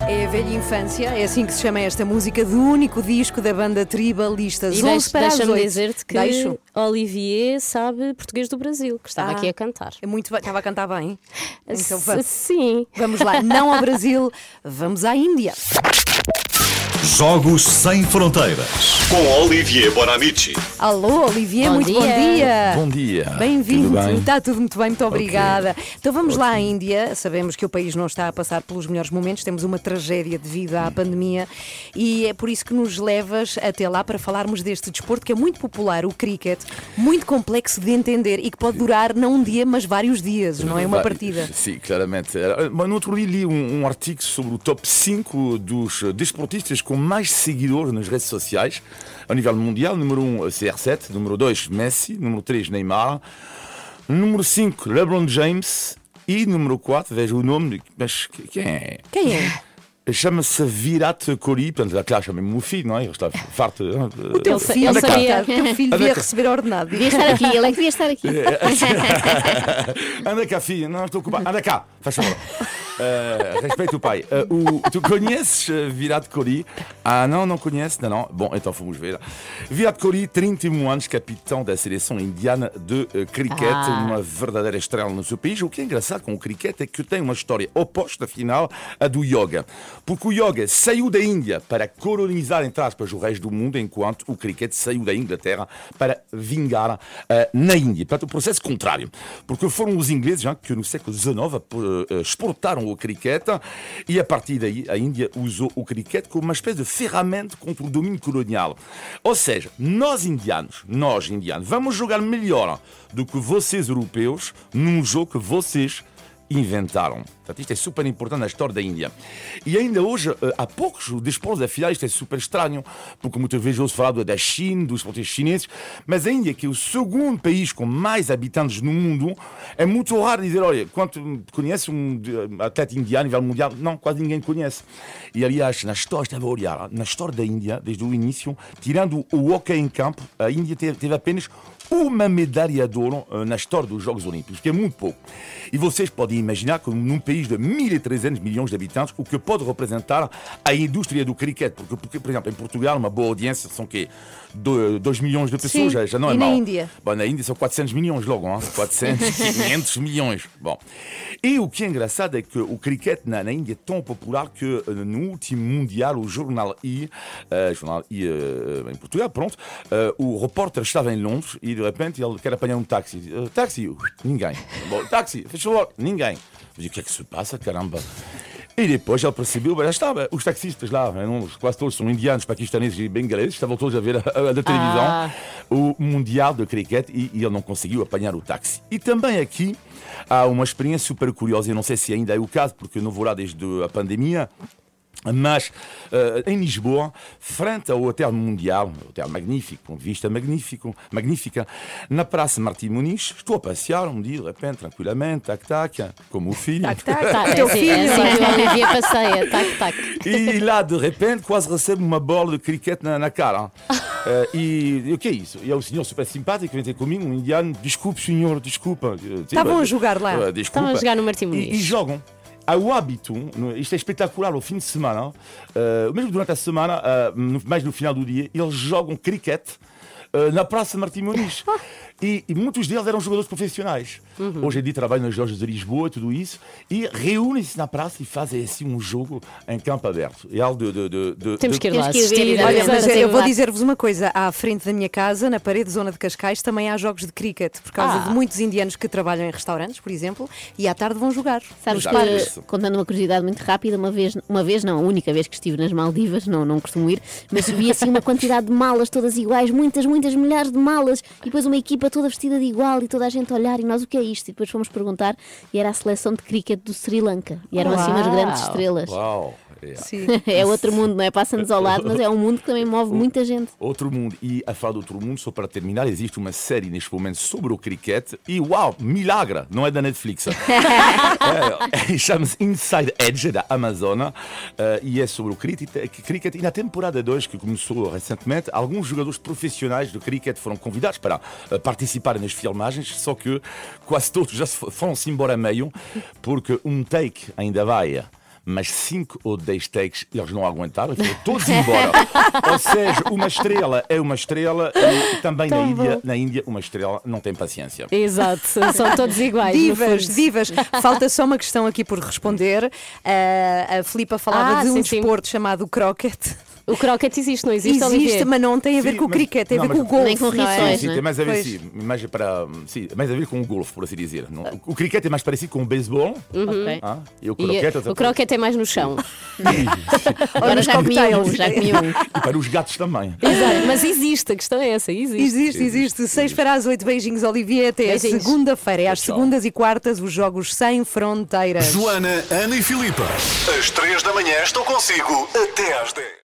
É a velha infância, é assim que se chama esta música do único disco da banda Tribalistas. E 11 deixa- para deixa-me 8. dizer-te que Deixo. Olivier sabe português do Brasil, que estava Ah. aqui a cantar. É muito bem, estava a cantar bem. Então vamos, Sim. vamos lá, não ao Brasil, vamos à Índia. Jogos Sem Fronteiras. Com Olivier Bonamici. Alô, Olivier, Bom muito bom dia. dia. Bom dia. Bem-vindo. Bem? Está tudo muito bem, muito obrigada. Então vamos lá à Índia. Sabemos que o país não está a passar pelos melhores momentos, temos uma tragédia devido à pandemia e é por isso que nos levas até lá para falarmos deste desporto que é muito popular, o cricket, muito complexo de entender e que pode durar não um dia, mas vários dias, não é uma partida. Sim, claramente. Mas No outro dia li um, um artigo sobre o top 5 dos desportistas com mais seguidores nas redes sociais a nível mundial. Número 1, CR7. Número 2, Messi. Número 3, Neymar. Número 5, LeBron James. E número 4, vejo o nome, mas quem é? Quem é? Chama-se Virat Kohli, portanto, claro, chama-me o filho, não é? Ele está farto. O teu filho, ele sabia. o teu filho devia receber ordenado. Devia estar aqui, ele é que devia estar aqui. Anda cá, filha, não estou ocupado. Anda cá, faz favor. Uh, respeita o pai. Uh, o- tu conheces uh, Virat Kohli? Ah, não, não conheces? Não, não. Bom, então fomos ver. Virat Kohli, 31 anos, capitão da seleção indiana de uh, cricket, Ah. uma verdadeira estrela no seu país. O que é engraçado com o cricket é que tem uma história oposta, afinal, à do yoga. Porque o yoga saiu da Índia para colonizar, entre aspas, o resto do mundo, enquanto o cricket saiu da Inglaterra para vingar uh, na Índia. Portanto, o processo contrário. Porque foram os ingleses já, que no século XIX uh, o cricket e a partir daí a Índia usou o cricket como uma espécie de ferramenta contra o domínio colonial. Ou seja, nós indianos, nós indianos, vamos jogar melhor do que vocês europeus num jogo que vocês inventaram. Portanto, isto é super importante na história da Índia. E ainda hoje, eh, há poucos desportos, afinal, isto é super estranho, porque muitas vezes ouço falar da China, dos esportes chineses, mas a Índia, que é o segundo país com mais habitantes no mundo, é muito raro dizer, olha, quanto conhece um eh, atleta indiano a nível mundial? Não, quase ninguém conhece. E aliás, na história, estava a olhar, na história da Índia, desde o início, tirando o hockey em campo, a Índia teve apenas uma medalha de ouro eh, na história dos Jogos Olímpicos, que é muito pouco. E vocês podem imaginar que num país de 1.300 milhões de habitantes, o que pode representar a indústria do cricket. Porque, porque, por exemplo, em Portugal, uma boa audiência são quê? 2 milhões de pessoas, Sim. já, já não é E na mau. Índia? Bom, na Índia são 400 milhões logo, hein? 400, 500 milhões. Bom. E o que é engraçado é que o cricket na, na Índia é tão popular que eh, no último Mundial, o Jornal I, eh, jornal I em Portugal, pronto, o repórter estava em Londres e de repente ele quer apanhar um táxi. Eh, táxi? Ui, ninguém. Bom, táxi, faz favor, ninguém. Eu digo, o que é que se passa, caramba? E depois ele percebeu, já estava, os taxistas lá, Londres, quase todos são indianos, paquistaneses e bengaleses, estavam todos a ver a, da televisão Ah. o Mundial de Cricket e, e ele não conseguiu apanhar o táxi. E também aqui há uma experiência super curiosa, eu não sei se ainda é o caso, porque eu não vou lá desde a pandemia. Mas eh, em Lisboa, frente ao Hotel Mundial, hotel magnífico, com vista magnífico, magnífica, na Praça Martim Muniz, estou a passear um dia, de repente, tranquilamente, tac, tac, como o filho. Tac, tac, Tá, tac. é Teu assim, filho. é assim que o Olivier passeia, tac, tac. E lá, de repente, quase recebe uma bola de cricket na, na cara. Eh, e, e o que é isso? E é o senhor super simpático que vem ter comigo, um indiano. Desculpe, senhor, desculpa. Eh, Estavam tipo, a jogar lá. Estavam a jogar no Martim E, Muniz. e jogam. Há o hábito, isto é espetacular ao fim de semana, eh, mesmo durante a semana, no- mais no final do dia, eles jogam cricket eh, na Praça Martim Muniz. E, e muitos deles eram jogadores profissionais. Uhum. Hoje em dia trabalham nas lojas de Lisboa tudo isso. E reúnem-se na praça e fazem assim um jogo em campo aberto. É algo de. de, de, de Temos de- que ir Temos lá que ir e- Olha, mas eu vou dizer-vos uma coisa: à frente da minha casa, na parede zona de Cascais, também há jogos de cricket, por causa Ah. de muitos indianos que trabalham em restaurantes, por exemplo, e à tarde vão jogar. Sabes que, Isso. contando uma curiosidade muito rápida, uma vez, uma vez não, a única vez que estive nas Maldivas, não, não costumo ir, mas vi assim uma quantidade de malas todas iguais, muitas, muitas milhares de malas, e depois uma equipa toda vestida de igual e toda a gente a olhar, e nós o que é isto? E depois fomos perguntar, e era a seleção de cricket do Sri Lanka, e eram assim umas Uau. grandes estrelas. Uau! É. Sim. É outro mundo, não é? Passa-nos ao lado, mas é um mundo que também move muita gente. Outro mundo. E a falar de outro mundo, só para terminar, existe uma série neste momento sobre o cricket. E uau, milagre! Não é da Netflix. é, Chama-se Inside Edge, da Amazon. eh, e é sobre o cricket. E na temporada 2, que começou recentemente, alguns jogadores profissionais do cricket foram convidados para eh, participar nas filmagens. Só que quase todos já se foram-se embora a meio, porque um take ainda vai mas 5 ou 10 takes eles não aguentaram e foram todos embora. ou seja, uma estrela é uma estrela e também na Índia, na Índia uma estrela não tem paciência. Exato, são todos iguais. Divas, divas. Falta só uma questão aqui por responder. Ah, a Filipa falava Ah, de um sim, sim. desporto chamado croquet. O croquet existe, não existe, Existe, mas não tem a ver Sim, com o cricket, tem a ver com o golfe. Nem com não é? rifões. Sim, né? tem mais a ver, Pois. sim, mais para, sim, mais a ver com o golfe, por assim dizer. Não- O cricket é mais parecido com o beisebol Ok. ah, e o croquete eh, o croquet é mais no chão. Agora já comi um, já comi um. e para os gatos também. Exato, mas existe, a questão é essa, existe. Existe, existe. Seis para as oito. Beijinhos, Olivier. Até segunda-feira. É às segundas e quartas, os Jogos Sem Fronteiras. Joana, Ana e Filipe. Às três da manhã estou consigo até às 10.